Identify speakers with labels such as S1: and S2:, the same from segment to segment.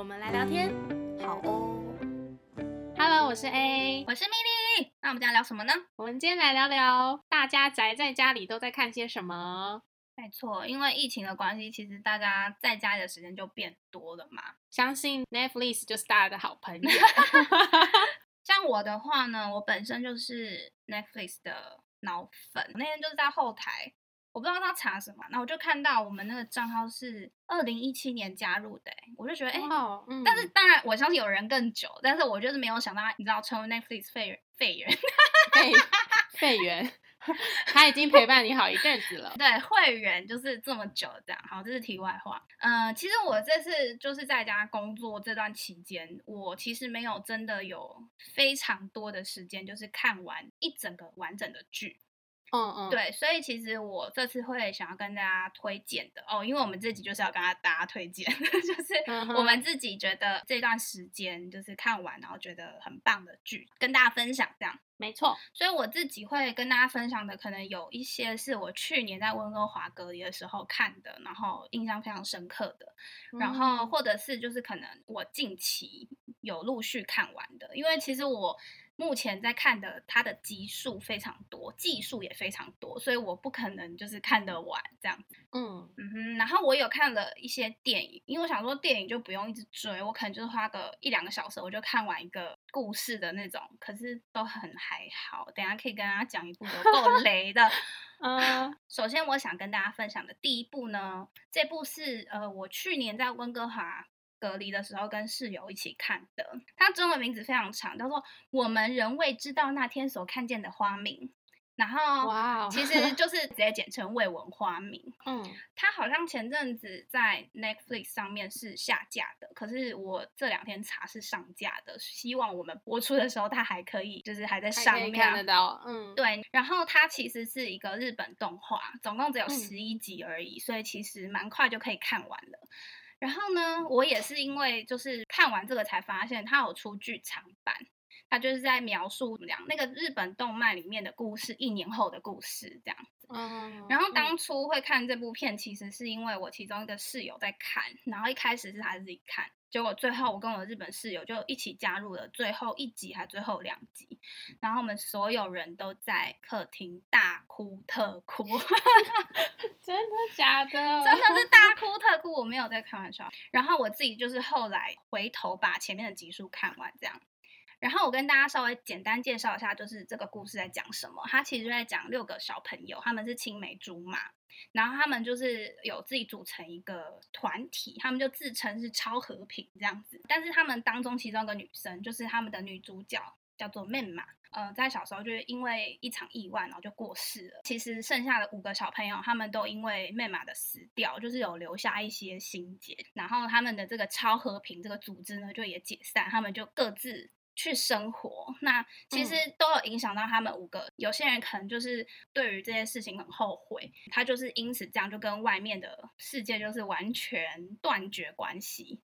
S1: 我们来聊天。
S2: 好哦。
S1: Hello，我是 A，
S2: 我是米莉。那我们今天聊什么呢？
S1: 我们今天来聊聊大家宅在家里都在看些什么。
S2: 没错，因为疫情的关系，其实大家在家里的时间就变多了嘛。
S1: 相信 Netflix 就是大家的好朋友。
S2: 像我的话呢，我本身就是 Netflix 的脑粉。那天就是在后台，我不知道他查什么，那我就看到我们那个账号是二零一七年加入的、欸，我就觉得哎。欸
S1: 哦，嗯
S2: 但是当然，我相信有人更久，但是我就是没有想到，你知道，成为 Netflix 废人废人，
S1: 费费员，他已经陪伴你好一阵子了。
S2: 对会员就是这么久这样。好，这是题外话。嗯、其实我这次就是在家工作这段期间，我其实没有真的有非常多的时间，就是看完一整个完整的剧。
S1: 嗯嗯，
S2: 对，所以其实我这次会想要跟大家推荐的哦，因为我们自己就是要跟大家推荐，就是我们自己觉得这段时间就是看完然后觉得很棒的剧，跟大家分享这样。
S1: 没错。
S2: 所以我自己会跟大家分享的，可能有一些是我去年在温哥华隔离的时候看的，然后印象非常深刻的，然后
S1: 嗯
S2: 或者是就是可能我近期有陆续看完的，因为其实我目前在看的它的集数非常多，技术也非常多，所以我不可能就是看得完这样。
S1: 嗯
S2: 嗯哼，然后我有看了一些电影，因为我想说电影就不用一直追，我可能就是花个一两个小时，我就看完一个故事的那种，可是都很还好。等一下可以跟大家讲一部有够 雷的。
S1: 嗯
S2: 首先，我想跟大家分享的第一部呢，这部是呃我去年在温哥华隔离的时候跟室友一起看的，它中文名字非常长，叫做《我们仍未知道那天所看见的花名》，然后其实就是直接简称未闻花名。
S1: 嗯
S2: 它好像前阵子在 Netflix 上面是下架的，可是我这两天查是上架的，希望我们播出的时候它还可以，就是还在上面
S1: 看得到。嗯，
S2: 对，然后它其实是一个日本动画，总共只有
S1: 嗯
S2: 十一集而已，所以其实蛮快就可以看完了。然后呢，我也是因为就是看完这个才发现它有出剧场版，它就是在描述怎么样那个日本动漫里面的故事，一年后的故事这样子。
S1: 嗯，
S2: 然后
S1: 嗯
S2: 当初会看这部片，其实是因为我其中一个室友在看，然后一开始是他自己看，结果最后我跟我的日本室友就一起加入了最后一集还最后两集，然后我们所有人都在客厅大哭特哭，
S1: 真的假的？
S2: 真的是大 哭特哭，我没有在开玩笑。然后我自己就是后来回头把前面的集数看完，这样。然后我跟大家稍微简单介绍一下，就是这个故事在讲什么。它其实就在讲六个小朋友，他们是青梅竹马，然后他们就是有自己组成一个团体，他们就自称是超和平这样子。但是他们当中其中一个女生，就是他们的女主角，叫做妹嘛。呃，在小时候就是因为一场意外，然后就过世了。其实剩下的五个小朋友，他们都因为妹妈的死掉，就是有留下一些心结。然后他们的这个超和平这个组织呢，就也解散，他们就各自去生活。那其实都有影响到他们五个。有些人可能就是对于这些事情很后悔，他就是因此这样就跟外面的世界就是完全断绝关系。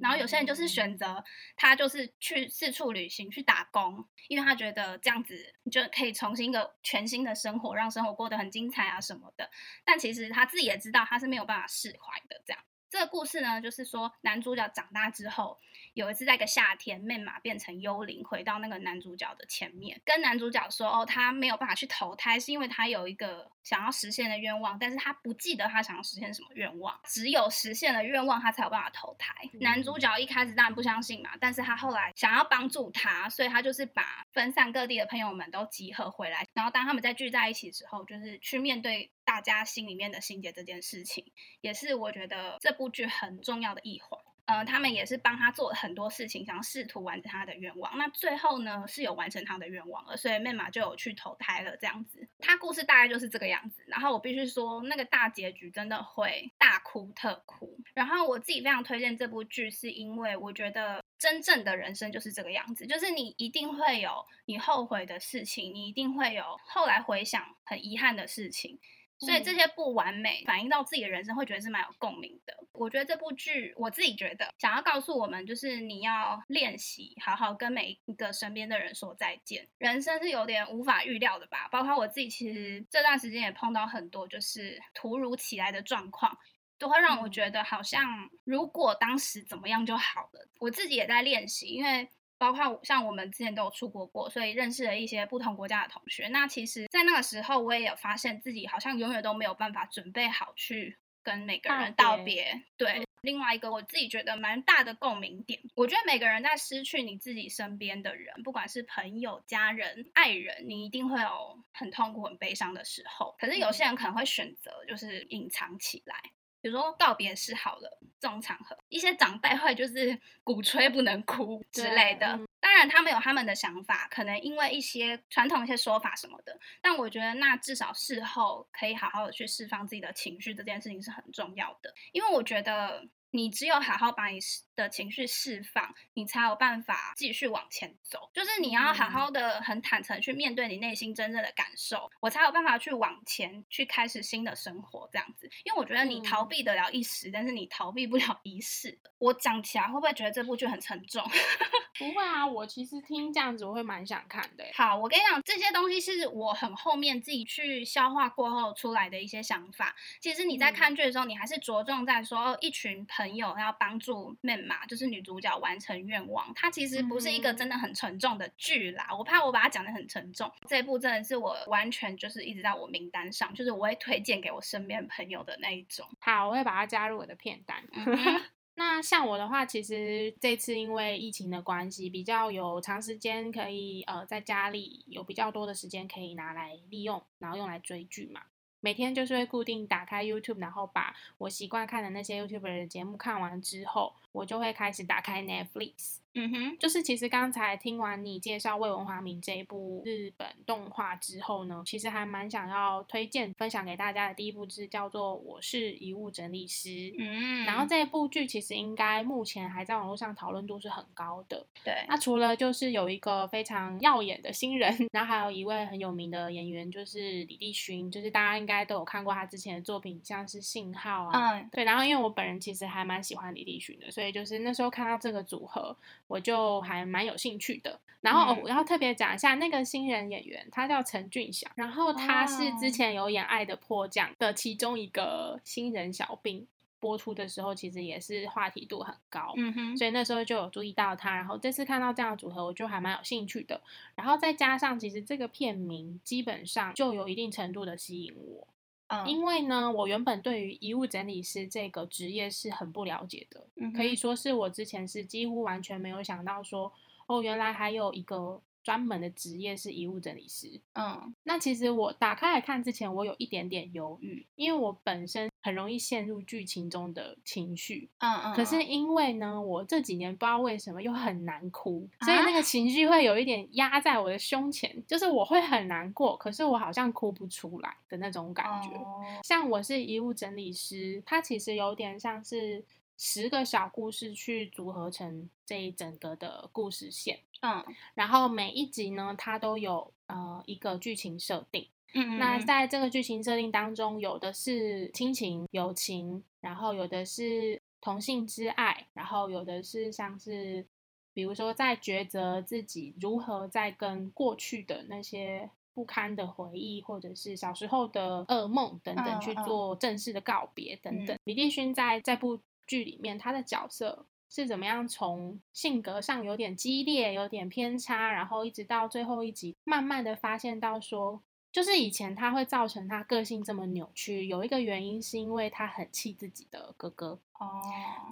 S2: 然后有些人就是选择他就是去四处旅行去打工，因为他觉得这样子你就可以重新一个全新的生活，让生活过得很精彩啊什么的。但其实他自己也知道他是没有办法释怀的。这样，这个故事呢，就是说男主角长大之后，有一次在一个夏天，妹马变成幽灵，回到那个男主角的前面，跟男主角说：“哦，他没有办法去投胎，是因为他有一个想要实现的愿望，但是他不记得他想要实现什么愿望，只有实现了愿望，他才有办法投胎。”男主角一开始当然不相信嘛，但是他后来想要帮助他，所以他就是把分散各地的朋友们都集合回来，然后当他们在聚在一起的时候，就是去面对大家心里面的心结这件事情，也是我觉得这部剧很重要的一环。呃，他们也是帮他做了很多事情，想试图完成他的愿望。那最后呢，是有完成他的愿望了，所以妹妈就有去投胎了，这样子。他故事大概就是这个样子。然后我必须说，那个大结局真的会大哭特哭。然后我自己非常推荐这部剧，是因为我觉得真正的人生就是这个样子，就是你一定会有你后悔的事情，你一定会有后来回想很遗憾的事情。所以这些不完美反映到自己的人生，会觉得是蛮有共鸣的。我觉得这部剧，我自己觉得想要告诉我们，就是你要练习好好跟每一个身边的人说再见。人生是有点无法预料的吧？包括我自己，其实这段时间也碰到很多就是突如其来的状况，都会让我觉得好像如果当时怎么样就好了。我自己也在练习，因为。包括像我们之前都有出国过，所以认识了一些不同国家的同学。那其实，在那个时候，我也有发现自己好像永远都没有办法准备好去跟每个人道别。对，另外一个我自己觉得蛮大的共鸣点，我觉得每个人在失去你自己身边的人，不管是朋友、家人、爱人，你一定会有很痛苦、很悲伤的时候。可是有些人可能会选择就是隐藏起来。比如说告别式好了，这种场合，一些长辈会就是鼓吹不能哭 之类的。当然，他们有他们的想法，可能因为一些传统一些说法什么的。但我觉得，那至少事后可以好好的去释放自己的情绪，这件事情是很重要的。因为我觉得。你只有好好把你的情绪释放，你才有办法继续往前走。就是你要好好的、很坦诚去面对你内心真正的感受，我才有办法去往前，去开始新的生活。这样子，因为我觉得你逃避得了一时，但是你逃避不了一世。我讲起来会不会觉得这部剧很沉重？
S1: 不会啊，我其实听这样子我会蛮想看的。
S2: 好，我跟你讲，这些东西是我很后面自己去消化过后出来的一些想法。其实你在看剧的时候，你还是着重在说一群朋友要帮助妹妈，就是女主角完成愿望。它其实不是一个真的很沉重的剧啦。我怕我把它讲的很沉重。这部真的是我完全就是一直在我名单上，就是我会推荐给我身边朋友的那一种。
S1: 好，我会把它加入我的片单。那像我的话，其实这次因为疫情的关系，比较有长时间可以呃在家里有比较多的时间可以拿来利用，然后用来追剧嘛。每天就是会固定打开 YouTube，然后把我习惯看的那些 YouTube 的节目看完之后，我就会开始打开 Netflix。嗯哼，就是其实刚才听完你介绍《魏文华明》这一部日本动画之后呢，其实还蛮想要推荐分享给大家的第一部是叫做《我是遗物整理师》。嗯，然后这一部剧其实应该目前还在网络上讨论度是很高的。
S2: 对，
S1: 那除了就是有一个非常耀眼的新人，然后还有一位很有名的演员，就是李立勋，就是大家应该都有看过他之前的作品，像是《信号》啊。嗯，对。然后因为我本人其实还蛮喜欢李立勋的，所以就是那时候看到这个组合。我就还蛮有兴趣的，然后我要特别讲一下那个新人演员，他叫陈俊祥，然后他是之前有演《爱的迫降》的其中一个新人小兵，播出的时候其实也是话题度很高，嗯哼，所以那时候就有注意到他，然后这次看到这样的组合，我就还蛮有兴趣的，然后再加上其实这个片名基本上就有一定程度的吸引我。因为呢，我原本对于遗物整理师这个职业是很不了解的，可以说是我之前是几乎完全没有想到说，哦，原来还有一个。专门的职业是遗物整理师。嗯，那其实我打开来看之前，我有一点点犹豫，因为我本身很容易陷入剧情中的情绪。嗯嗯。可是因为呢，我这几年不知道为什么又很难哭，所以那个情绪会有一点压在我的胸前，就是我会很难过，可是我好像哭不出来的那种感觉。像我是遗物整理师，它其实有点像是。十个小故事去组合成这一整个的故事线，嗯，然后每一集呢，它都有呃一个剧情设定，嗯，那在这个剧情设定当中，有的是亲情、友情，然后有的是同性之爱，然后有的是像是，比如说在抉择自己如何在跟过去的那些不堪的回忆，或者是小时候的噩梦等等去做正式的告别等等。李立勋在这部。剧里面他的角色是怎么样从性格上有点激烈、有点偏差，然后一直到最后一集，慢慢的发现到说，就是以前他会造成他个性这么扭曲，有一个原因是因为他很气自己的哥哥。哦，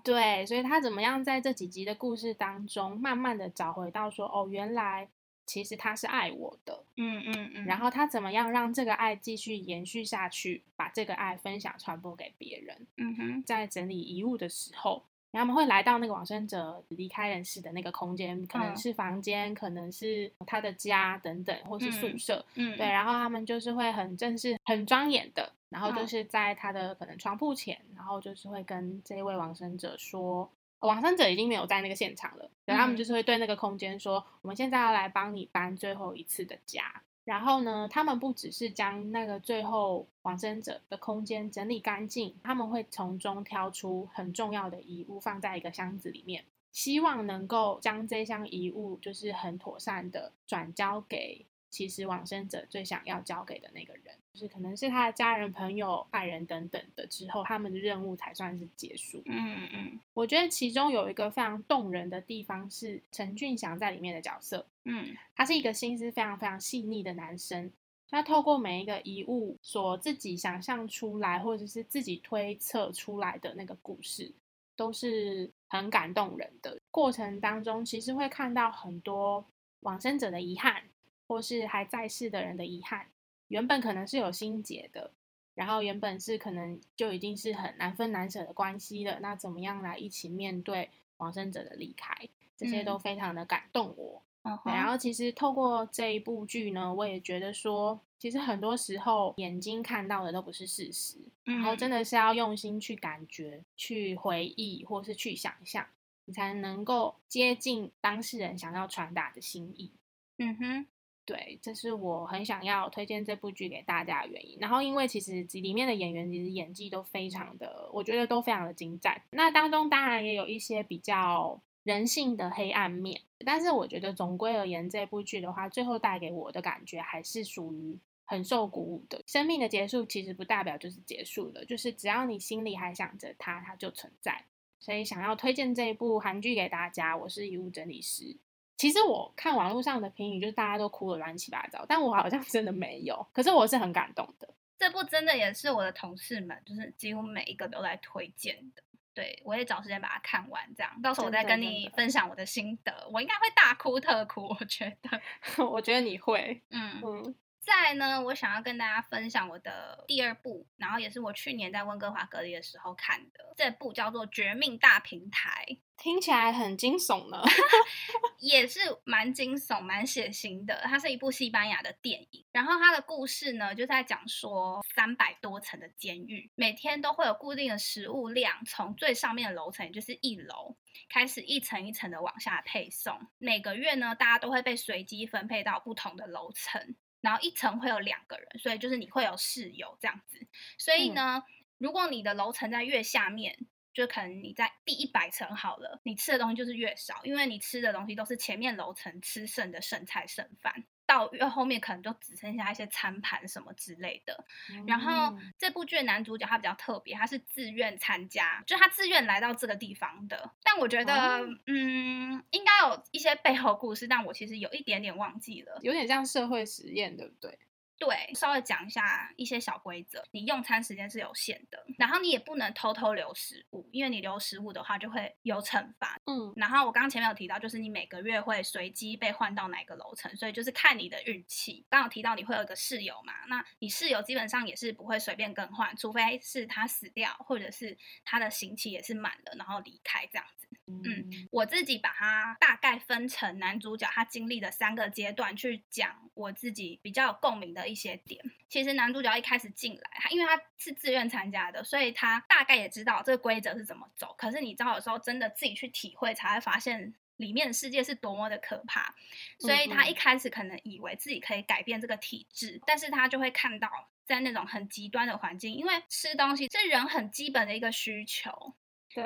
S1: 对，所以他怎么样在这几集的故事当中，慢慢的找回到说，哦，原来。其实他是爱我的，嗯嗯嗯，然后他怎么样让这个爱继续延续下去，把这个爱分享传播给别人，嗯哼，在整理遗物的时候。他们会来到那个往生者离开人世的那个空间，可能是房间，可能是他的家等等，或是宿舍。嗯，对。然后他们就是会很正式、很庄严的然后就是在他的可能床铺前，然后就是会跟这一位往生者说，往生者已经没有在那个现场了，然后他们就是会对那个空间说，我们现在要来帮你搬最后一次的家。然后呢，他们不只是将那个最后往生者的空间整理干净，他们会从中挑出很重要的遗物放在一个箱子里面，希望能够将这项遗物就是很妥善的转交给。其实往生者最想要交给的那个人，就是可能是他的家人、朋友、爱人等等的，之后他们的任务才算是结束。嗯嗯，我觉得其中有一个非常动人的地方是陈俊祥在里面的角色。嗯，他是一个心思非常非常细腻的男生，他透过每一个遗物所自己想象出来，或者是自己推测出来的那个故事，都是很感动人的。过程当中，其实会看到很多往生者的遗憾。或是还在世的人的遗憾，原本可能是有心结的，然后原本是可能就已经是很难分难舍的关系了。那怎么样来一起面对往生者的离开？这些都非常的感动我。然后其实透过这一部剧呢，我也觉得说，其实很多时候眼睛看到的都不是事实，然后真的是要用心去感觉、去回忆，或是去想象，你才能够接近当事人想要传达的心意。嗯哼。对，这是我很想要推荐这部剧给大家的原因。然后，因为其实里面的演员其实演技都非常的，我觉得都非常的精湛。那当中当然也有一些比较人性的黑暗面，但是我觉得总归而言，这部剧的话，最后带给我的感觉还是属于很受鼓舞的。生命的结束其实不代表就是结束了，就是只要你心里还想着它，它就存在。所以想要推荐这一部韩剧给大家，我是遗物整理师。其实我看网络上的评语，就是大家都哭的乱七八糟，但我好像 真的没有。可是我是很感动的。
S2: 这部真的也是我的同事们，就是几乎每一个都在推荐的。对我也找时间把它看完，这样到时候我再跟你分享我的心得。我应该会大哭特哭，我觉得。
S1: 我觉得你会。嗯嗯。
S2: 再呢，我想要跟大家分享我的第二部，然后也是我去年在温哥华隔离的时候看的，这部叫做《绝命大平台》，
S1: 听起来很惊悚呢，
S2: 也是蛮惊悚、蛮血腥的。它是一部西班牙的电影，然后它的故事呢就在讲说，三百多层的监狱，每天都会有固定的食物量，从最上面的楼层，也就是一楼开始，一层一层的往下配送。每个月呢，大家都会被随机分配到不同的楼层。然后一层会有两个人，所以就是你会有室友这样子。所以呢，如果你的楼层在越下面，就可能你在第一百层好了，你吃的东西就是越少，因为你吃的东西都是前面楼层吃剩的剩菜剩饭。到越后面可能就只剩下一些餐盘什么之类的。然后这部剧的男主角他比较特别，他是自愿参加，就他自愿来到这个地方的。但我觉得，嗯，应该有一些背后故事，但我其实有一点点忘记了，
S1: 有点像社会实验，对不对？
S2: 对，稍微讲一下一些小规则。你用餐时间是有限的，然后你也不能偷偷留食物，因为你留食物的话就会有惩罚。嗯，然后我刚刚前面有提到，就是你每个月会随机被换到哪个楼层，所以就是看你的运气。刚刚提到你会有一个室友嘛，那你室友基本上也是不会随便更换，除非是他死掉，或者是他的刑期也是满了，然后离开这样子。嗯，我自己把它大概分成男主角他经历的三个阶段去讲，我自己比较有共鸣的一些点。其实男主角一开始进来，他因为他是自愿参加的，所以他大概也知道这个规则是怎么走。可是你知道，有时候真的自己去体会，才会发现里面的世界是多么的可怕。所以他一开始可能以为自己可以改变这个体制，但是他就会看到在那种很极端的环境，因为吃东西是人很基本的一个需求。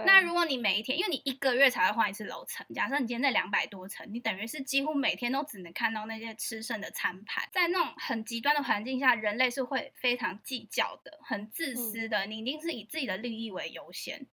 S2: 那如果你每一天，因为你一个月才会换一次楼层，假设你今天在两百多层，你等于是几乎每天都只能看到那些吃剩的餐盘。在那种很极端的环境下，人类是会非常计较的，很自私的，你一定是以自己的利益为优先。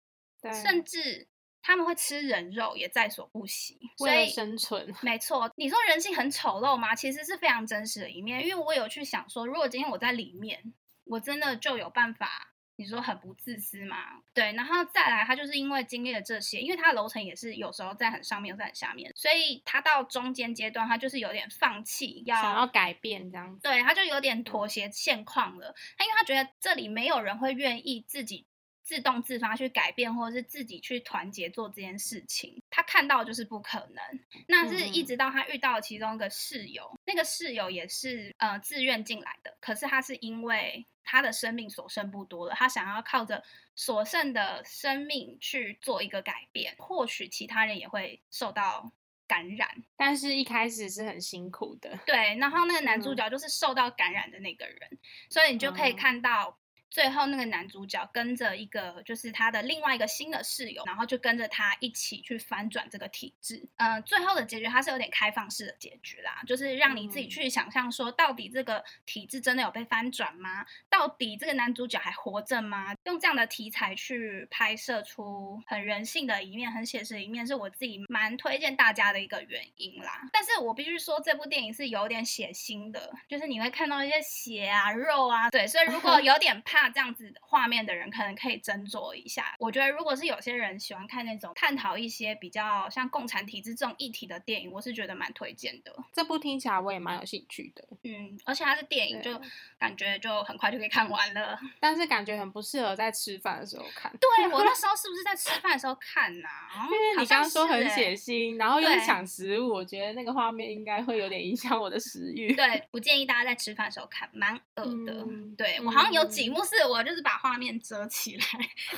S1: 对，
S2: 甚至他们会吃人肉也在所不惜，
S1: 为了生存。
S2: 没错，你说人性很丑陋吗？其实是非常真实的一面。因为我有去想说，如果今天我在里面，我真的就有办法。你说很不自私嘛？对，然后再来，他就是因为经历了这些，因为他的楼层也是有时候在很上面，有在很下面，所以他到中间阶段，他就是有点放弃，要
S1: 想要改变这样子。
S2: 对，他就有点妥协现况了。他因为他觉得这里没有人会愿意自己自动自发去改变，或者是自己去团结做这件事情，他看到就是不可能。那是一直到他遇到其中一个室友，那个室友也是呃自愿进来的，可是他是因为。他的生命所剩不多了，他想要靠着所剩的生命去做一个改变，或许其他人也会受到感染，
S1: 但是一开始是很辛苦的。
S2: 对，然后那个男主角就是受到感染的那个人，所以你就可以看到。最后，那个男主角跟着一个就是他的另外一个新的室友，然后就跟着他一起去翻转这个体制。嗯，最后的结局它是有点开放式的结局啦，就是让你自己去想象说，到底这个体制真的有被翻转吗？到底这个男主角还活着吗？用这样的题材去拍摄出很人性的一面、很写实的一面，是我自己蛮推荐大家的一个原因啦。但是我必须说，这部电影是有点血腥的，就是你会看到一些血啊、肉啊，对，所以如果有点怕。那这样子画面的人可能可以斟酌一下。我觉得，如果是有些人喜欢看那种探讨一些比较像共产体制这种议题的电影，我是觉得蛮推荐的。
S1: 这部听起来我也蛮有兴趣的。
S2: 嗯，而且它是电影，就感觉就很快就可以看完了。
S1: 但是感觉很不适合在吃饭的时候看。
S2: 对我那 时候是不是在吃饭的时候看呐？
S1: 因为你刚刚说很血腥，然后又抢食物，我觉得那个画面应该会有点影响我的食欲。
S2: 对，不建议大家在吃饭的时候看，蛮饿的。对我好像有几幕。是我就是把画面遮起来，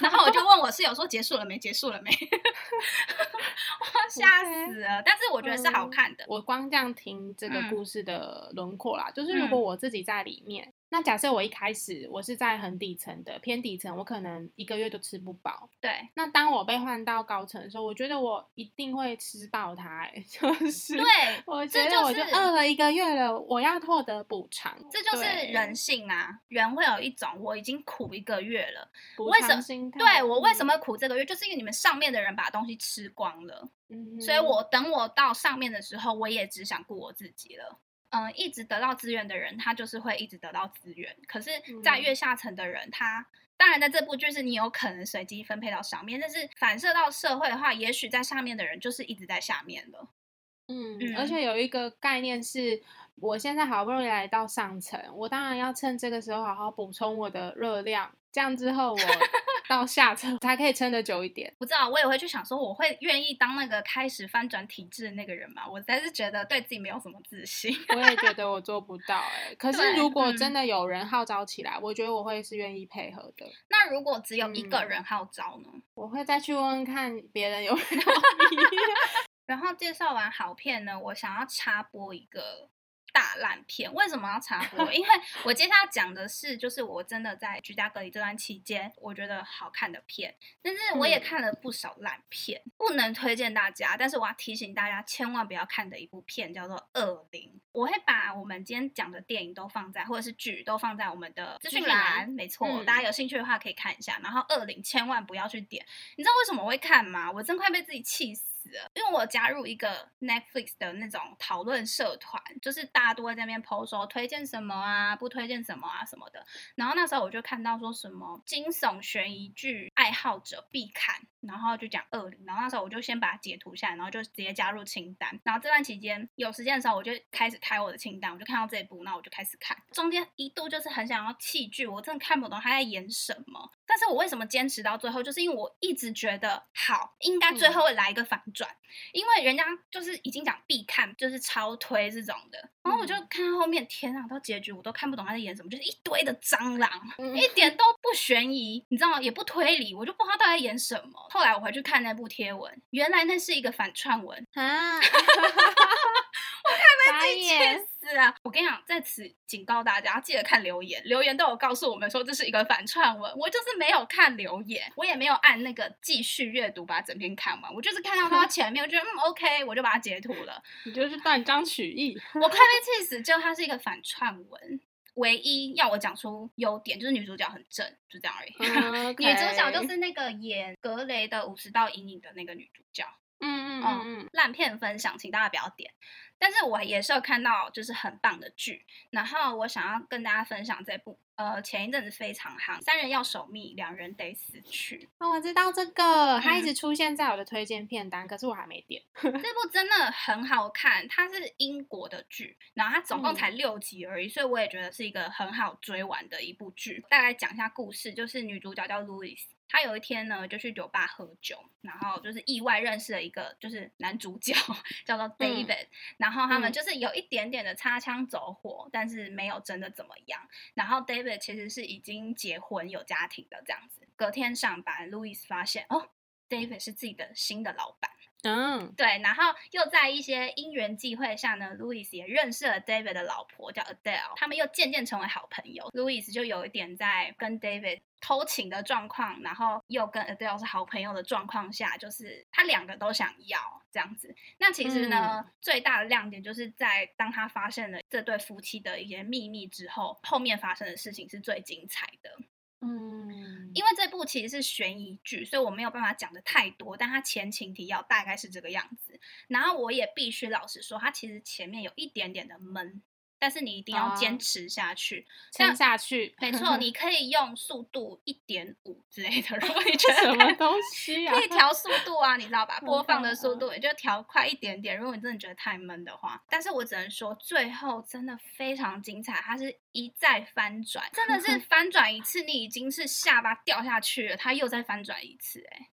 S2: 然后我就问我室友说结束了没？结束了没？我吓死了！但是我觉得是好看的。
S1: 我光这样听这个故事的轮廓啦，就是如果我自己在里面。那假设我一开始我是在很底层的偏底层，我可能一个月都吃不饱。
S2: 对。
S1: 那当我被换到高层的时候，我觉得我一定会吃到它。哎，就是。
S2: 对。
S1: 我觉得我就饿了一个月了，我要获得补偿。
S2: 这就是人性啊！人会有一种我已经苦一个月了，
S1: 补
S2: 偿心态。对我为什么苦这个月，就是因为你们上面的人把东西吃光了。嗯。所以我等我到上面的时候，我也只想顾我自己了。嗯，一直得到资源的人，他就是会一直得到资源。可是，在越下层的人，他当然在这部剧是你有可能随机分配到上面，但是反射到社会的话，也许在下面的人就是一直在下面的。
S1: 嗯，而且有一个概念是，我现在好不容易来到上层，我当然要趁这个时候好好补充我的热量，这样之后我。到下层才可以撑得久一点。
S2: 不知道，我也会去想说，我会愿意当那个开始翻转体制的那个人吗？我才是觉得对自己没有什么自信。
S1: 我也觉得 我做不到哎。可是如果真的有人号召起来，我觉得我会是愿意配合的。
S2: 那如果只有一个人号召呢？
S1: 我会再去问问看别人有没有。
S2: 然后介绍完好片呢，我想要插播一个。大烂片为什么要插播？因为我接下来讲的是，就是我真的在居家隔离这段期间，我觉得好看的片，但是我也看了不少烂片，不能推荐大家。但是我要提醒大家，千万不要看的一部片叫做《恶灵》。我会把我们今天讲的电影都放在，或者是剧都放在我们的资讯栏，没错，大家有兴趣的话可以看一下。然后《恶灵》千万不要去点，你知道为什么我会看吗？我真快被自己气死。因为我加入一个 Netflix 的那种讨论社团，就是大家都会在那边 PO 说推荐什么啊，不推荐什么啊什么的。然后那时候我就看到说什么惊悚悬疑剧爱好者必看，然后就讲二零。然后那时候我就先把它截图下来，然后就直接加入清单。然后这段期间有时间的时候，我就开始开我的清单，我就看到这一部，那我就开始看。中间一度就是很想要弃剧，我真的看不懂他在演什么。但是我为什么坚持到最后，就是因为我一直觉得好，应该最后会来一个反转。因为人家就是已经讲必看，就是超推这种的，然后我就看到后面，天啊，到结局我都看不懂他在演什么，就是一堆的蟑螂，一点都不悬疑，你知道吗？也不推理，我就不知道他在演什么。后来我回去看那部贴文，原来那是一个反串文啊！我看被自己气死啊！我跟你讲，在此警告大家，记得看留言，留言都有告诉我们说这是一个反串文，我就是没有看留言，我也没有按那个继续阅读把整篇看完，我就是看到它 前面。我觉得嗯 OK，我就把它截图了。
S1: 你就是断章取义。
S2: 我快被气死，就它是一个反串文。唯一要我讲出优点，就是女主角很正，就这样而已。女主角就是那个演格雷的五十道阴影的那个女主角。嗯嗯嗯嗯。烂片分享，请大家不要点。但是我也是有看到，就是很棒的剧。然后我想要跟大家分享这部。呃，前一阵子非常夯，三人要守密，两人得死去。
S1: 哦，我知道这个，它一直出现在我的推荐片单，可是我还没点。
S2: 这部真的很好看，它是英国的剧，然后它总共才六集而已，所以我也觉得是一个很好追完的一部剧。大概讲一下故事，就是女主角叫 Louis，他有一天呢就去酒吧喝酒，然后就是意外认识了一个就是男主角叫做 David，然后他们就是有一点点的擦枪走火，但是没有真的怎么样。然后 David 其实是已经结婚有家庭的这样子。隔天上班，Louis 发现哦，David 是自己的新的老板。嗯，对，然后又在一些因缘际会下呢，Louis 也认识了 David 的老婆叫 Adele，他们又渐渐成为好朋友。Louis 就有一点在跟 David 偷情的状况，然后又跟 Adele 是好朋友的状况下，就是他两个都想要这样子。那其实呢，最大的亮点就是在当他发现了这对夫妻的一些秘密之后，后面发生的事情是最精彩的。嗯，因为这部其实是悬疑剧，所以我没有办法讲的太多，但它前情提要大概是这个样子。然后我也必须老实说，它其实前面有一点点的闷。但是你一定要坚持下去，
S1: 撑下去。
S2: 没 错，你可以用速度一点五之类的，如果你觉得
S1: 什么东西
S2: 可以调速度啊，你知道吧？播放的速度也就调快一点点。如果你真的觉得太闷的话，但是我只能说，最后真的非常精彩，它是一再翻转，真的是翻转一次，你已经是下巴掉下去了，它又再翻转一次，哎。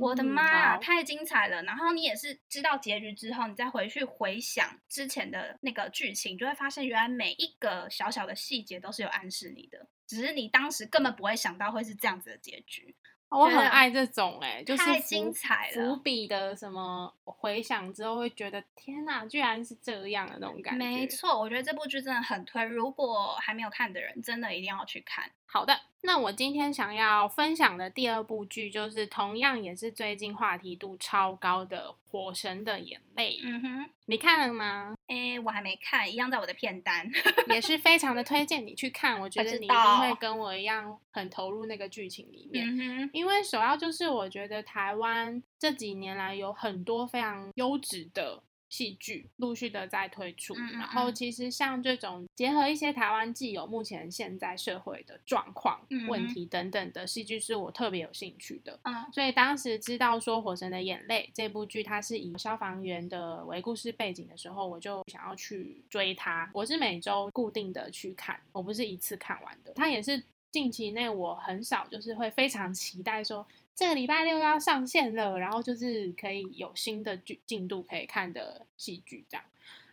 S2: 我的妈呀，太精彩了！然后你也是知道结局之后，你再回去回想之前的那个剧情，就会发现原来每一个小小的细节都是有暗示你的，只是你当时根本不会想到会是这样子的结局。
S1: 我很爱这种哎，就是
S2: 太精彩
S1: 了，伏笔的什么回想之后会觉得天哪，居然是这样的那种感觉。
S2: 没错，我觉得这部剧真的很推，如果还没有看的人，真的一定要去看。
S1: 好的，那我今天想要分享的第二部剧，就是同样也是最近话题度超高的《火神的眼泪》。嗯哼，你看了吗？
S2: 哎，我还没看，一样在我的片单，
S1: 也是非常的推荐你去看。我觉得你一定会跟我一样很投入那个剧情里面。嗯因为首要就是我觉得台湾这几年来有很多非常优质的。戏剧陆续的在推出，然后其实像这种结合一些台湾既有目前现在社会的状况、问题等等的戏剧，是我特别有兴趣的。嗯，所以当时知道说《火神的眼泪》这部剧它是以消防员的为故事背景的时候，我就想要去追它。我是每周固定的去看，我不是一次看完的。它也是近期内我很少就是会非常期待说。这个礼拜六要上线了，然后就是可以有新的剧进度可以看的戏剧这样。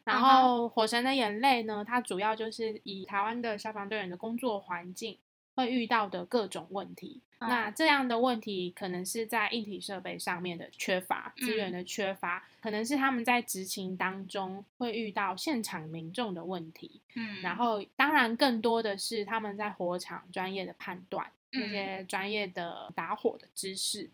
S1: 然后《火神的眼泪》呢，它主要就是以台湾的消防队员的工作环境会遇到的各种问题。那这样的问题可能是在硬体设备上面的缺乏资源的缺乏，可能是他们在执勤当中会遇到现场民众的问题。嗯，然后当然更多的是他们在火场专业的判断。那些专业的打火的知识，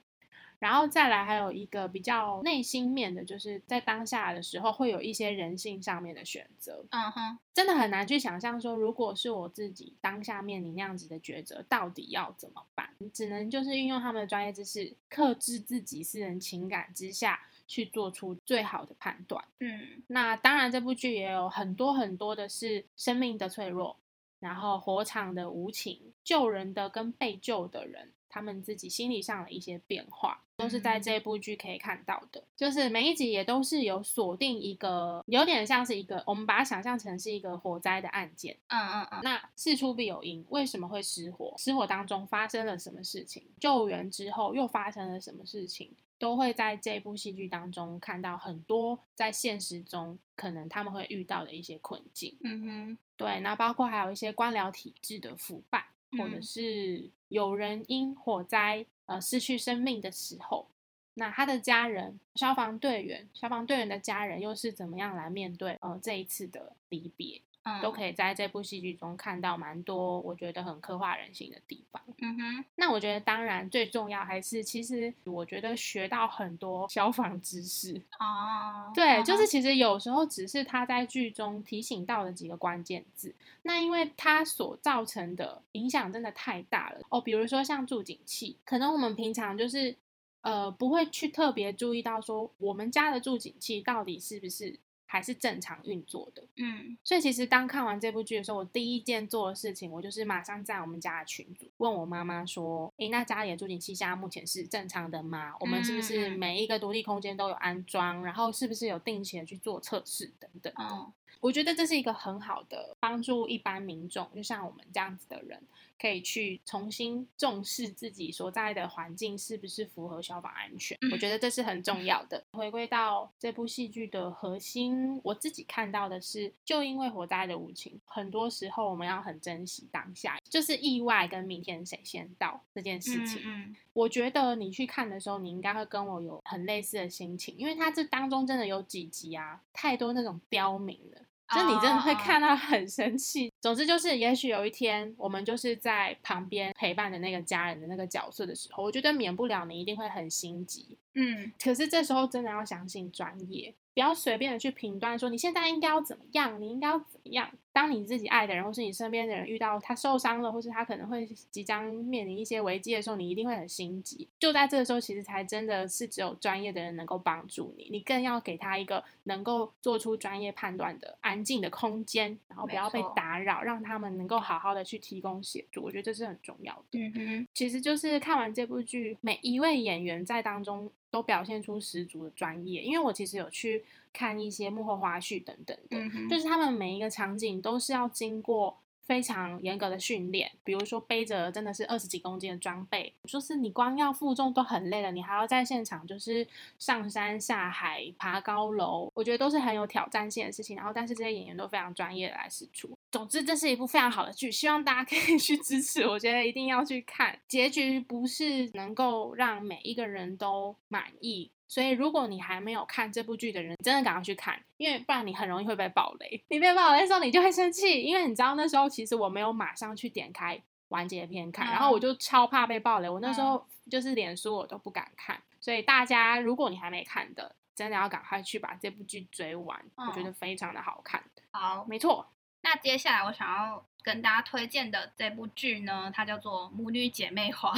S1: 然后再来还有一个比较内心面的，就是在当下的时候会有一些人性上面的选择。嗯哼，真的很难去想象说，如果是我自己当下面临那样子的抉择，到底要怎么办？只能就是运用他们的专业知识，克制自己私人情感之下去做出最好的判断。嗯，那当然这部剧也有很多很多的是生命的脆弱。然后火场的无情，救人的跟被救的人，他们自己心理上的一些变化，都是在这部剧可以看到的。就是每一集也都是有锁定一个，有点像是一个，我们把它想象成是一个火灾的案件。嗯嗯嗯。那事出必有因，为什么会失火？失火当中发生了什么事情？救援之后又发生了什么事情？都会在这部戏剧当中看到很多在现实中可能他们会遇到的一些困境。嗯哼，对，那包括还有一些官僚体制的腐败，或者是有人因火灾呃失去生命的时候，那他的家人、消防队员、消防队员的家人又是怎么样来面对呃这一次的离别？都可以在这部戏剧中看到蛮多我觉得很刻画人性的地方。嗯哼，那我觉得当然最重要还是，其实我觉得学到很多消防知识。哦，对，就是其实有时候只是他在剧中提醒到的几个关键字，那因为它所造成的影响真的太大了哦。比如说像助警器，可能我们平常就是呃不会去特别注意到说我们家的助警器到底是不是。还是正常运作的，嗯，所以其实当看完这部剧的时候，我第一件做的事情，我就是马上在我们家的群组问我妈妈说：“诶，那家里的助警器现在目前是正常的吗？我们是不是每一个独立空间都有安装？然后是不是有定期的去做测试等等？”哦，我觉得这是一个很好的帮助一般民众，就像我们这样子的人。可以去重新重视自己所在的环境是不是符合消防安全，我觉得这是很重要的。回归到这部戏剧的核心，我自己看到的是，就因为火灾的无情，很多时候我们要很珍惜当下，就是意外跟明天谁先到这件事情。嗯，我觉得你去看的时候，你应该会跟我有很类似的心情，因为它这当中真的有几集啊，太多那种刁民了。就你真的会看到很生气。总之就是，也许有一天我们就是在旁边陪伴的那个家人的那个角色的时候，我觉得免不了你一定会很心急。嗯，可是这时候真的要相信专业。不要随便的去评断说你现在应该要怎么样，你应该要怎么样。当你自己爱的人或是你身边的人遇到他受伤了，或是他可能会即将面临一些危机的时候，你一定会很心急。就在这个时候，其实才真的是只有专业的人能够帮助你。你更要给他一个能够做出专业判断的安静的空间，然后不要被打扰，让他们能够好好的去提供协助。我觉得这是很重要的。嗯哼，其实就是看完这部剧，每一位演员在当中。都表现出十足的专业，因为我其实有去看一些幕后花絮等等的，就是他们每一个场景都是要经过。非常严格的训练，比如说背着真的是二十几公斤的装备，就是你光要负重都很累了，你还要在现场就是上山下海、爬高楼，我觉得都是很有挑战性的事情。然后，但是这些演员都非常专业的来试出。总之，这是一部非常好的剧，希望大家可以 去支持。我觉得一定要去看，结局不是能够让每一个人都满意。所以，如果你还没有看这部剧的人，真的赶快去看，因为不然你很容易会被暴雷。你被暴雷的时候，你就会生气，因为你知道那时候其实我没有马上去点开完结篇看，然后我就超怕被暴雷。我那时候就是脸书我都不敢看。所以大家，如果你还没看的，真的要赶快去把这部剧追完，我觉得非常的好看。
S2: 好，
S1: 没错。
S2: 那接下来我想要跟大家推荐的这部剧呢，它叫做《母女姐妹花》。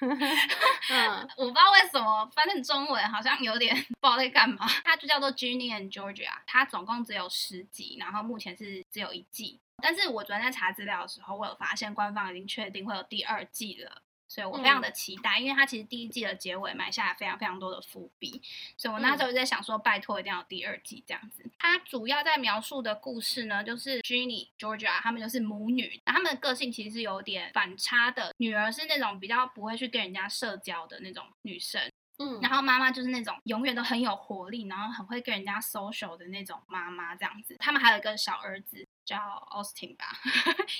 S2: 嗯，我不知道为什么，反正中文好像有点不知道在干嘛。它就叫做《Ginny and Georgia》，它总共只有十集，然后目前是只有一季。但是我昨天在查资料的时候，我有发现官方已经确定会有第二季了。所以我非常的期待，因为它其实第一季的结尾埋下了非常非常多的伏笔，所以我那时候就在想说，拜托一定要第二季这样子。它主要在描述的故事呢，就是 Jenny Georgia 他们就是母女，他们的个性其实是有点反差的。女儿是那种比较不会去跟人家社交的那种女生，嗯，然后妈妈就是那种永远都很有活力，然后很会跟人家 social 的那种妈妈这样子。他们还有一个小儿子。叫 Austin 吧，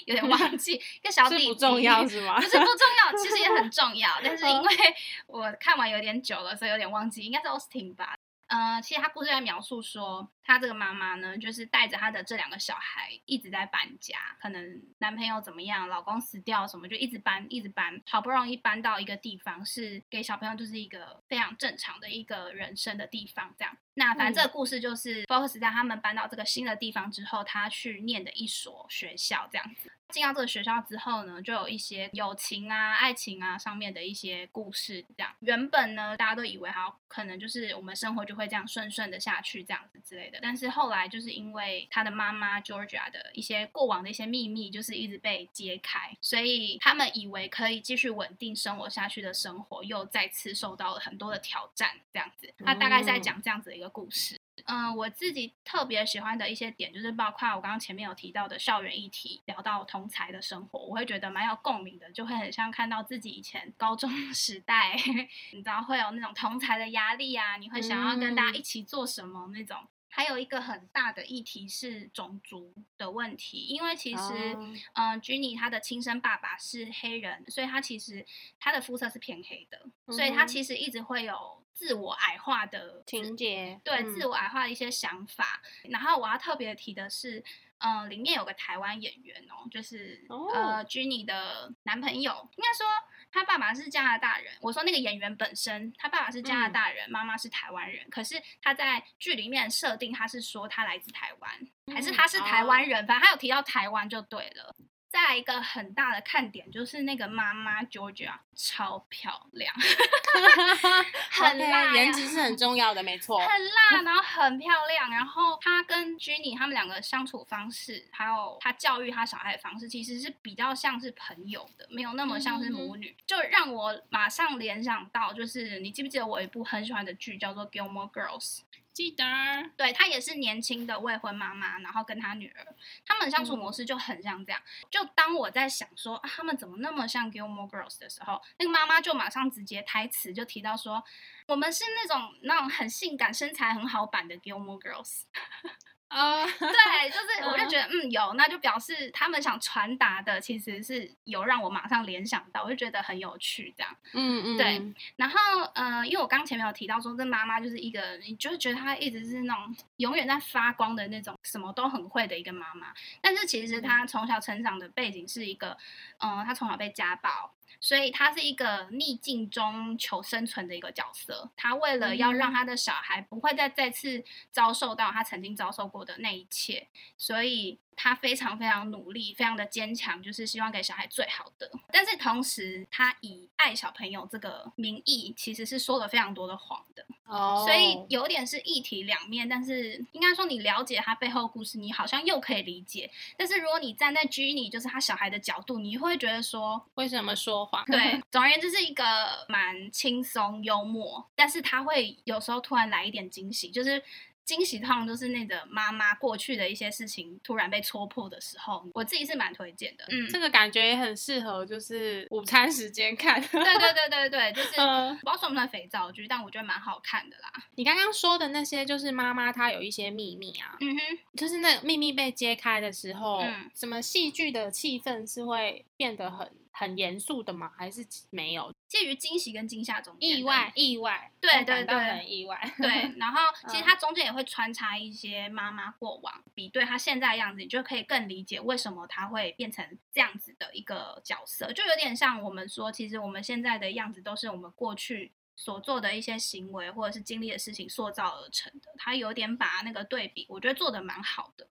S2: 有点 忘记，跟小弟
S1: 不重要是吗？
S2: 不是不重要，其实也很 重要，但是因为我看完有点久了，所以有点忘记，应该是 Austin 吧。呃，其实他故事在描述说，他这个妈妈呢，就是带着他的这两个小孩一直在搬家，可能男朋友怎么样，老公死掉什么，就一直搬，一直搬，好不容易搬到一个地方，是给小朋友就是一个非常正常的一个人生的地方，这样。那反正这个故事就是 focus 在他们搬到这个新的地方之后，他去念的一所学校这样子。进到这个学校之后呢，就有一些友情啊、爱情啊上面的一些故事。这样原本呢，大家都以为好可能就是我们生活就会这样顺顺的下去，这样子之类的。但是后来就是因为他的妈妈 Georgia 的一些过往的一些秘密，就是一直被揭开，所以他们以为可以继续稳定生活下去的生活，又再次受到了很多的挑战。这样子，他大概在讲这样子的一个故事。嗯，我自己特别喜欢的一些点，就是包括我刚刚前面有提到的校园议题，聊到同才的生活，我会觉得蛮有共鸣的，就会很像看到自己以前高中 时代，你知道会有那种同才的压力啊，你会想要跟大家一起做什么那种。还有一个很大的议题是种族的问题，因为其实，嗯，Jenny 她的亲生爸爸是黑人，所以她其实她的肤色是偏黑的，所以她其实一直会有。自我矮化的
S1: 情节，
S2: 对自我矮化的一些想法。然后我要特别提的是，嗯，里面有个台湾演员哦，就是呃，Jenny 的男朋友，应该说他爸爸是加拿大人。我说那个演员本身，他爸爸是加拿大人，妈妈是台湾人。可是他在剧里面设定他是说他来自台湾，还是他是台湾人？反正他有提到台湾就对了。再来一个很大的看点就是那个妈妈 Georgia 超漂亮 很辣，
S1: 颜值是很重要的，没 错，
S2: 很辣，然后很漂亮，然后她跟 Jenny 他们两个相处方式，还有她教育她小孩的方式，其实是比较像是朋友的，没有那么像是母女，就让我马上联想到，就是你记不记得我一部很喜欢的剧叫做《Gilmore Girls》？
S1: 记得，
S2: 对她也是年轻的未婚妈妈，然后跟她女儿，他们相处模式就很像这样。就当我在想说啊，他们怎么那么像 Gilmore Girls 的时候，那个妈妈就马上直接台词就提到说，我们是那种那种很性感、身材很好版的 Gilmore Girls。
S1: 啊，
S2: 对，就是我就觉得嗯有，那就表示他们想传达的其实是有让我马上联想到，我就觉得很有趣这样。
S1: 嗯嗯，
S2: 对。然后呃，因为我刚前面有提到说，这妈妈就是一个，你就是觉得她一直是那种永远在发光的那种，什么都很会的一个妈妈。但是其实她从小成长的背景是一个，嗯，她从小被家暴。所以他是一个逆境中求生存的一个角色。他为了要让他的小孩不会再再次遭受到他曾经遭受过的那一切，所以。他非常非常努力，非常的坚强，就是希望给小孩最好的。但是同时，他以爱小朋友这个名义，其实是说了非常多的谎的。哦，所以有点是一体两面。但是应该说，你了解他背后故事，你好像又可以理解。但是如果你站在 Jenny，就是他小孩的角度，你会觉得说，
S1: 为什么说谎？
S2: 对，总而言之是一个蛮轻松幽默，但是他会有时候突然来一点惊喜，就是。惊喜通常都是那个妈妈过去的一些事情突然被戳破的时候，我自己是蛮推荐的。
S1: 嗯，这个感觉也很适合，就是午餐时间看。
S2: 对对对对对，就是 不知道算不算肥皂剧，但我觉得蛮好看的啦。
S1: 你刚刚说的那些，就是妈妈她有一些秘密啊。嗯哼，就是那秘密被揭开的时候，什么戏剧的气氛是会变得很。很严肃的吗？还是没有？
S2: 介于惊喜跟惊吓中
S1: 间。意外，意外，
S2: 对对对，
S1: 很意外。
S2: 对，然后其实它中间也会穿插一些妈妈过往，比对她现在的样子，你就可以更理解为什么她会变成这样子的一个角色，就有点像我们说，其实我们现在的样子都是我们过去所做的一些行为或者是经历的事情塑造而成的。他有点把那个对比，我觉得做的蛮好的。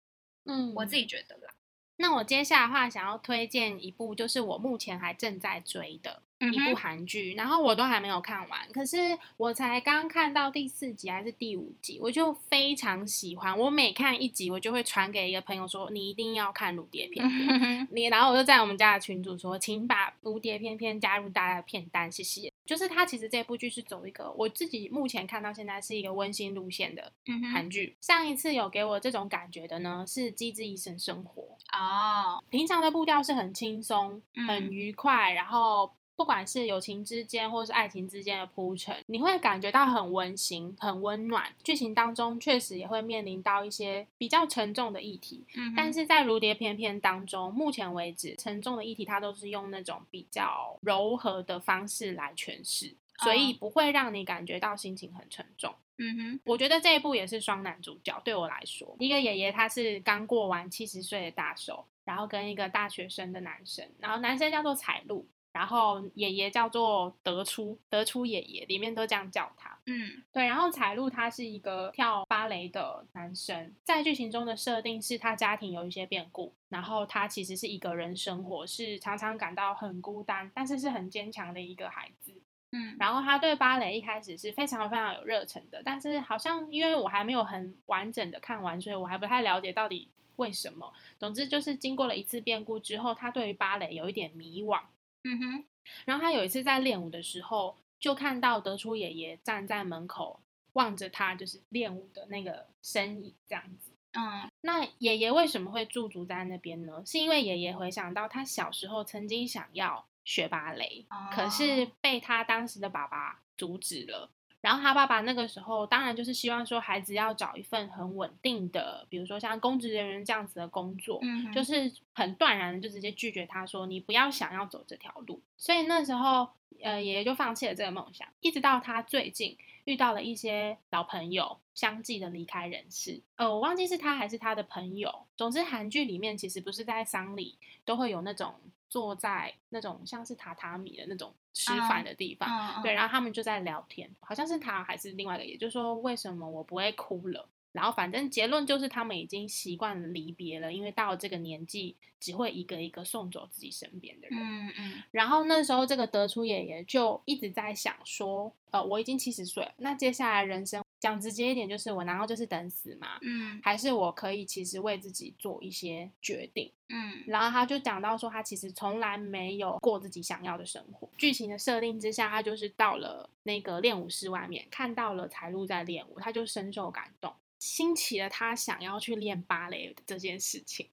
S2: 嗯，我自己觉得啦。
S1: 那我接下来的话想要推荐一部，就是我目前还正在追的一部韩剧，然后我都还没有看完，可是我才刚看到第四集还是第五集，我就非常喜欢。我每看一集，我就会传给一个朋友说：“你一定要看《蝴蝶片片》。”你，然后我就在我们家的群组说：“请把《蝴蝶翩翩》加入大家的片单，谢谢。”就是它其实这部剧是走一个我自己目前看到现在是一个温馨路线的韩剧。上一次有给我这种感觉的呢是《机智医生生活》哦，平常的步调是很轻松、很愉快，然后。不管是友情之间，或是爱情之间的铺陈，你会感觉到很温馨、很温暖。剧情当中确实也会面临到一些比较沉重的议题，嗯，但是在《如蝶翩翩》当中，目前为止沉重的议题它都是用那种比较柔和的方式来诠释，所以不会让你感觉到心情很沉重。嗯哼，我觉得这一部也是双男主角，对我来说，一个爷爷他是刚过完七十岁的大寿，然后跟一个大学生的男生，然后男生叫做彩露。然后爷爷叫做德初，德初爷爷里面都这样叫他。嗯，对。然后彩露他是一个跳芭蕾的男生，在剧情中的设定是他家庭有一些变故，然后他其实是一个人生活，是常常感到很孤单，但是是很坚强的一个孩子。嗯，然后他对芭蕾一开始是非常非常有热忱的，但是好像因为我还没有很完整的看完，所以我还不太了解到底为什么。总之就是经过了一次变故之后，他对于芭蕾有一点迷惘。嗯哼，然后他有一次在练舞的时候，就看到德初爷爷站在门口望着他，就是练舞的那个身影这样子。嗯，那爷爷为什么会驻足在那边呢？是因为爷爷回想到他小时候曾经想要学芭蕾，可是被他当时的爸爸阻止了。然后他爸爸那个时候当然就是希望说孩子要找一份很稳定的，比如说像公职人员这样子的工作，嗯，就是很断然的就直接拒绝他说你不要想要走这条路。所以那时候呃爷爷就放弃了这个梦想，一直到他最近遇到了一些老朋友相继的离开人世，呃我忘记是他还是他的朋友。总之韩剧里面其实不是在丧礼都会有那种。坐在那种像是榻榻米的那种吃饭的地方，对，然后他们就在聊天，好像是他还是另外一个，也就是说为什么我不会哭了？然后反正结论就是他们已经习惯离别了，因为到了这个年纪，只会一个一个送走自己身边的人。嗯嗯。然后那时候这个德出爷爷就一直在想说，呃，我已经七十岁了，那接下来人生讲直接一点，就是我难道就是等死吗？嗯。还是我可以其实为自己做一些决定？嗯。然后他就讲到说，他其实从来没有过自己想要的生活。剧情的设定之下，他就是到了那个练武室外面，看到了财路在练武，他就深受感动。兴起了他想要去练芭蕾这件事情。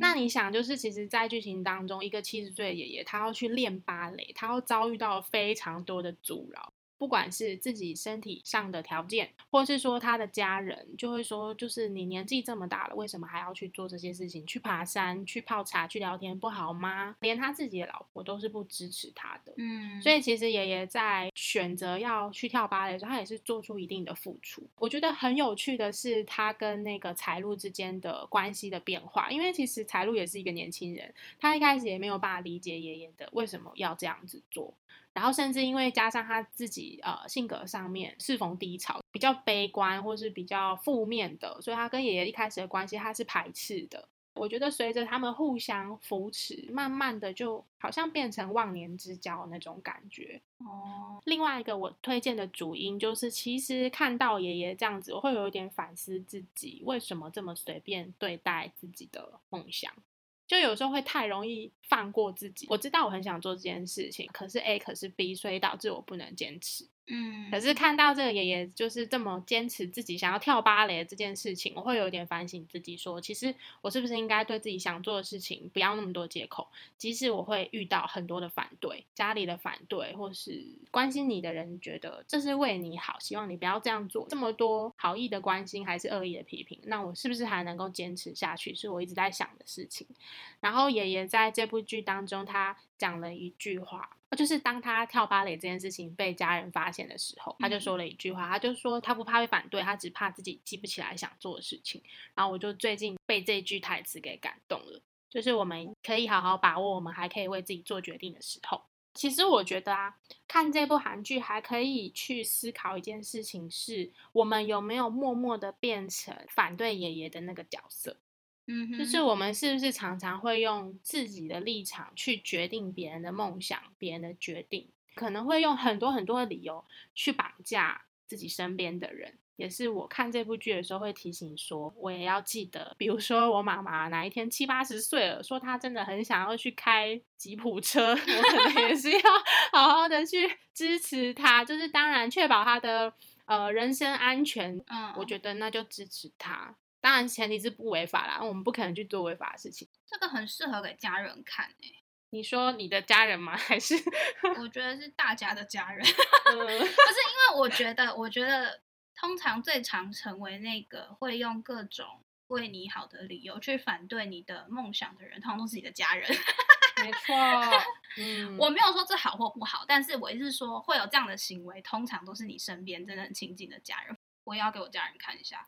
S1: 那你想，就是其实，在剧情当中，一个七十岁的爷爷，他要去练芭蕾，他要遭遇到非常多的阻挠。不管是自己身体上的条件，或是说他的家人，就会说，就是你年纪这么大了，为什么还要去做这些事情？去爬山、去泡茶、去聊天，不好吗？连他自己的老婆都是不支持他的。嗯，所以其实爷爷在选择要去跳芭蕾的时候，他也是做出一定的付出。我觉得很有趣的是，他跟那个财路之间的关系的变化，因为其实财路也是一个年轻人，他一开始也没有办法理解爷爷的为什么要这样子做。然后甚至因为加上他自己呃性格上面适逢低潮，比较悲观或是比较负面的，所以他跟爷爷一开始的关系他是排斥的。我觉得随着他们互相扶持，慢慢的就好像变成忘年之交那种感觉。哦，另外一个我推荐的主因就是，其实看到爷爷这样子，我会有一点反思自己为什么这么随便对待自己的梦想。就有时候会太容易放过自己。我知道我很想做这件事情，可是 A 可是 B，所以导致我不能坚持。嗯，可是看到这个爷爷就是这么坚持自己想要跳芭蕾这件事情，我会有点反省自己，说其实我是不是应该对自己想做的事情不要那么多借口？即使我会遇到很多的反对，家里的反对，或是关心你的人觉得这是为你好，希望你不要这样做，这么多好意的关心还是恶意的批评，那我是不是还能够坚持下去？是我一直在想的事情。然后爷爷在这部剧当中，他讲了一句话。就是当他跳芭蕾这件事情被家人发现的时候，他就说了一句话，他就说他不怕被反对，他只怕自己记不起来想做的事情。然后我就最近被这句台词给感动了，就是我们可以好好把握我们还可以为自己做决定的时候。其实我觉得啊，看这部韩剧还可以去思考一件事情，是我们有没有默默的变成反对爷爷的那个角色。嗯，就是我们是不是常常会用自己的立场去决定别人的梦想、别人的决定，可能会用很多很多的理由去绑架自己身边的人。也是我看这部剧的时候会提醒说，我也要记得，比如说我妈妈哪一天七八十岁了，说她真的很想要去开吉普车，我可能也是要好好的去支持她，就是当然确保她的呃人身安全。嗯，我觉得那就支持她。当然，前提是不违法啦，我们不可能去做违法的事情。
S2: 这个很适合给家人看诶。
S1: 你说你的家人吗？还是？
S2: 我觉得是大家的家人。不是因为我觉得，我觉得通常最常成为那个会用各种为你好的理由去反对你的梦想的人，通常都是你的家人。
S1: 没错。
S2: 嗯，我没有说这好或不好，但是我意思是说，会有这样的行为，通常都是你身边真的很亲近的家人。我也要给我家人看一下，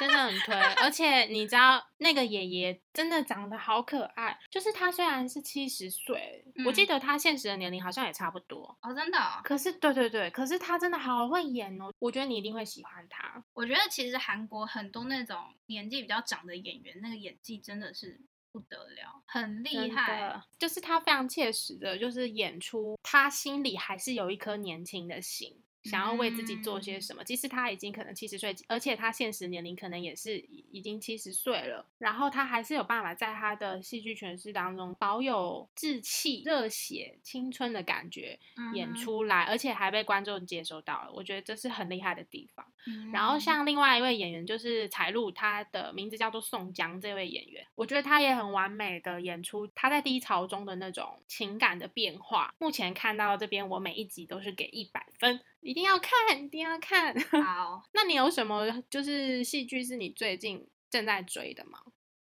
S1: 真的很推。而且你知道那个爷爷真的长得好可爱，就是他虽然是七十岁，我记得他现实的年龄好像也差不多
S2: 哦，真的。
S1: 可是对对对，可是他真的好会演哦，我觉得你一定会喜欢他。
S2: 我觉得其实韩国很多那种年纪比较长的演员，那个演技真的是不得了，很厉害。
S1: 就是他非常切实的，就是演出他心里还是有一颗年轻的心。想要为自己做些什么，即使他已经可能七十岁，而且他现实年龄可能也是已经七十岁了，然后他还是有办法在他的戏剧诠释当中保有志气、热血、青春的感觉演出来，而且还被观众接收到了，我觉得这是很厉害的地方。然后像另外一位演员就是彩璐，他的名字叫做宋江，这位演员，我觉得他也很完美的演出他在低潮中的那种情感的变化。目前看到这边，我每一集都是给一百分。一定要看，一定要看。
S2: 好，
S1: 那你有什么就是戏剧是你最近正在追的吗？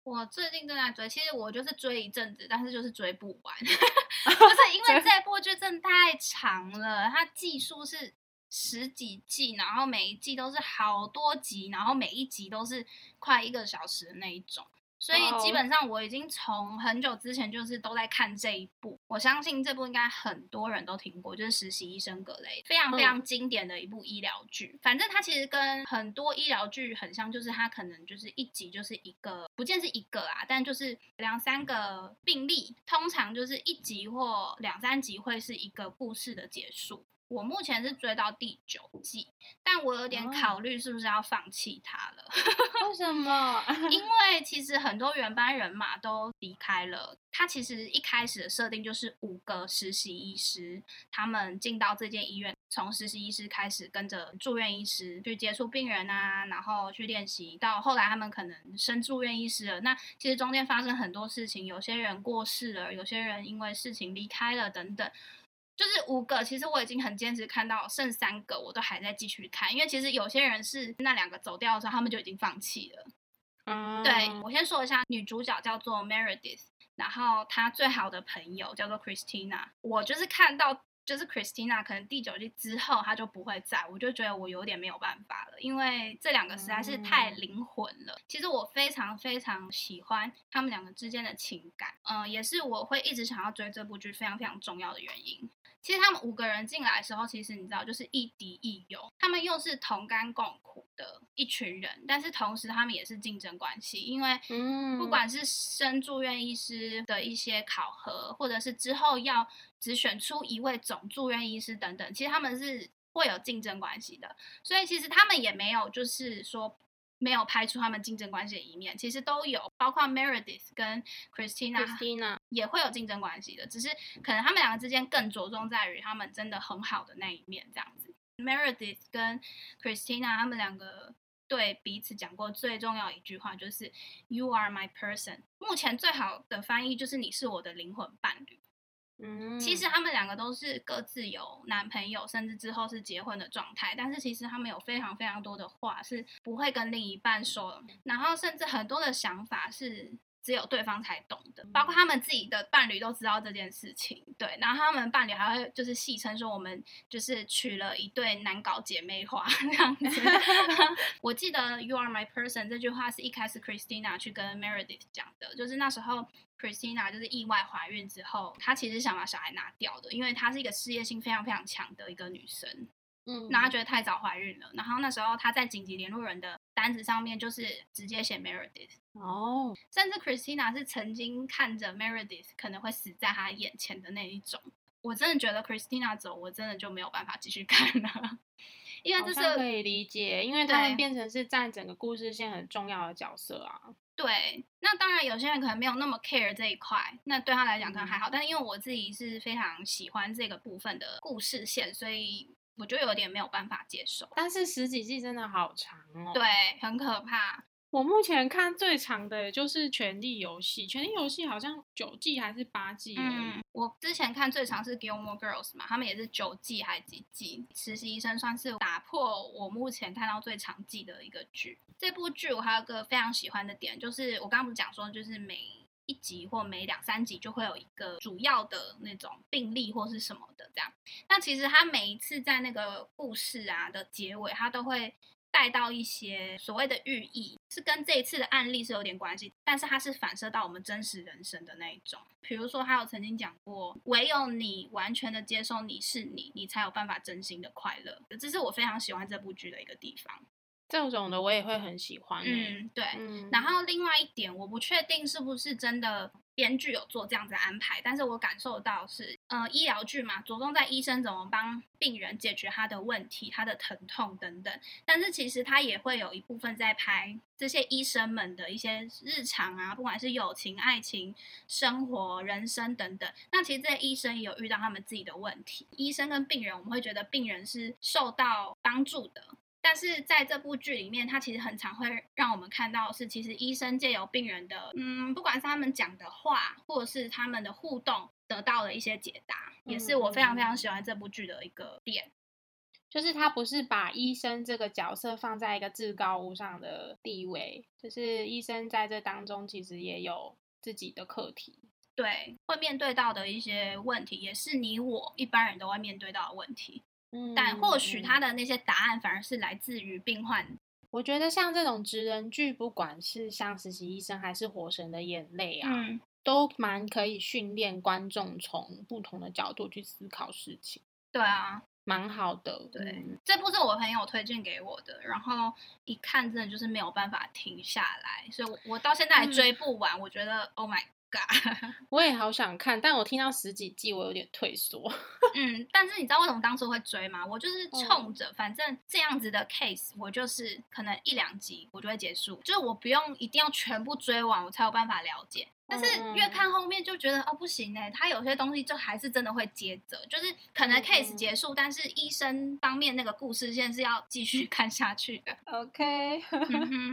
S2: 我最近正在追，其实我就是追一阵子，但是就是追不完，不是因为这部剧真的太长了，它季数是十几季，然后每一季都是好多集，然后每一集都是快一个小时的那一种。所以基本上我已经从很久之前就是都在看这一部，我相信这部应该很多人都听过，就是《实习医生格雷》，非常非常经典的一部医疗剧。反正它其实跟很多医疗剧很像，就是它可能就是一集就是一个，不见是一个啊，但就是两三个病例，通常就是一集或两三集会是一个故事的结束。我目前是追到第九季，但我有点考虑是不是要放弃它了。
S1: 为 什么？
S2: 因为其实很多原班人马都离开了。他其实一开始的设定就是五个实习医师，他们进到这间医院，从实习医师开始跟着住院医师去接触病人啊，然后去练习，到后来他们可能升住院医师了。那其实中间发生很多事情，有些人过世了，有些人因为事情离开了等等。就是五个，其实我已经很坚持看到剩三个，我都还在继续看，因为其实有些人是那两个走掉的时候，他们就已经放弃了。嗯，对我先说一下，女主角叫做 Meredith，然后她最好的朋友叫做 Christina。我就是看到就是 Christina 可能第九季之后她就不会在，我就觉得我有点没有办法了，因为这两个实在是太灵魂了。其实我非常非常喜欢他们两个之间的情感，嗯，也是我会一直想要追这部剧非常非常重要的原因。其实他们五个人进来的时候，其实你知道，就是亦敌亦友，他们又是同甘共苦的一群人，但是同时他们也是竞争关系，因为不管是升住院医师的一些考核，或者是之后要只选出一位总住院医师等等，其实他们是会有竞争关系的，所以其实他们也没有就是说。没有拍出他们竞争关系的一面，其实都有，包括 Meredith 跟 Christina 也会有竞争关系的，只是可能他们两个之间更着重在于他们真的很好的那一面这样子。Meredith 跟 Christina 他们两个对彼此讲过最重要一句话就是 “You are my person”，目前最好的翻译就是“你是我的灵魂伴侣”。嗯，其实他们两个都是各自有男朋友，甚至之后是结婚的状态。但是其实他们有非常非常多的话是不会跟另一半说，然后甚至很多的想法是只有对方才懂的，包括他们自己的伴侣都知道这件事情。对，然后他们伴侣还会就是戏称说我们就是娶了一对难搞姐妹花 这样子。我记得 “You are my person” 这句话是一开始 Christina 去跟 Meredith 讲的，就是那时候。Christina 就是意外怀孕之后，她其实想把小孩拿掉的，因为她是一个事业心非常非常强的一个女生。嗯，那她觉得太早怀孕了，然后那时候她在紧急联络人的单子上面就是直接写 Meredith。哦，甚至 Christina 是曾经看着 Meredith 可能会死在她眼前的那一种。我真的觉得 Christina 走，我真的就没有办法继续看了，因为这是
S1: 可以理解，因为他们变成是占整个故事线很重要的角色啊。
S2: 对，那当然有些人可能没有那么 care 这一块，那对他来讲可能还好。但是因为我自己是非常喜欢这个部分的故事线，所以我就有点没有办法接受。
S1: 但是十几季真的好长哦，
S2: 对，很可怕。
S1: 我目前看最长的就是《权力游戏》，《权力游戏》好像九季还是八季。嗯，
S2: 我之前看最长是《Gilmore Girls》嘛，他们也是九季还是几季？实习医生算是打破我目前看到最长季的一个剧。这部剧我还有个非常喜欢的点，就是我刚刚不是讲说，就是每一集或每两三集就会有一个主要的那种病例或是什么的这样。那其实他每一次在那个故事啊的结尾，他都会。带到一些所谓的寓意，是跟这一次的案例是有点关系，但是它是反射到我们真实人生的那一种。比如说，他有曾经讲过，唯有你完全的接受你是你，你才有办法真心的快乐。这是我非常喜欢这部剧的一个地方。
S1: 这种的我也会很喜欢。
S2: 嗯，对。然后另外一点，我不确定是不是真的。编剧有做这样子安排，但是我感受到是，呃，医疗剧嘛，着重在医生怎么帮病人解决他的问题、他的疼痛等等。但是其实他也会有一部分在拍这些医生们的一些日常啊，不管是友情、爱情、生活、人生等等。那其实这些医生也有遇到他们自己的问题。医生跟病人，我们会觉得病人是受到帮助的。但是在这部剧里面，它其实很常会让我们看到是，其实医生借由病人的，嗯，不管是他们讲的话，或者是他们的互动，得到了一些解答，也是我非常非常喜欢这部剧的一个点。
S1: 就是他不是把医生这个角色放在一个至高无上的地位，就是医生在这当中其实也有自己的课题，
S2: 对，会面对到的一些问题，也是你我一般人都会面对到的问题。但或许他的那些答案反而是来自于病患。
S1: 我觉得像这种职人剧，不管是像实习医生还是火神的眼泪啊，都蛮可以训练观众从不同的角度去思考事情。
S2: 对啊。
S1: 蛮好的，
S2: 对，这部是我朋友推荐给我的，然后一看真的就是没有办法停下来，所以我我到现在还追不完，我觉得 Oh my
S1: 我也好想看，但我听到十几季我有点退缩。
S2: 嗯，但是你知道为什么当初会追吗？我就是冲着反正这样子的 case，我就是可能一两集我就会结束，就是我不用一定要全部追完，我才有办法了解。但是越看后面就觉得哦不行哎，他有些东西就还是真的会接着，就是可能 case 结束，但是医生方面那个故事线是要继续 看下去的。
S1: OK，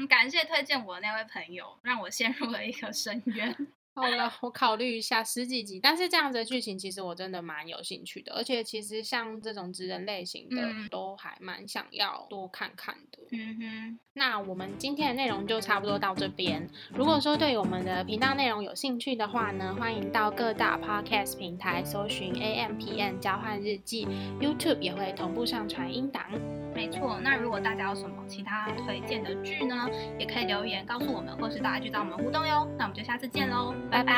S2: 感谢推荐我的那位朋友，让我陷入了一个深渊。
S1: 好了，我考虑一下十几集，但是这样子的剧情其实我真的蛮有兴趣的，而且其实像这种职人类型的都还蛮想要多看看的。嗯哼，那我们今天的内容就差不多到这边。如果说对我们的频道内容有兴趣的话呢，欢迎到各大 podcast 平台搜寻 A M P N 交换日记，YouTube 也会同步上传音档。
S2: 没错，那如果大家有什么其他推荐的剧呢，也可以留言告诉我们，或是大家去找我们互动哟。那我们就下次见喽。拜拜。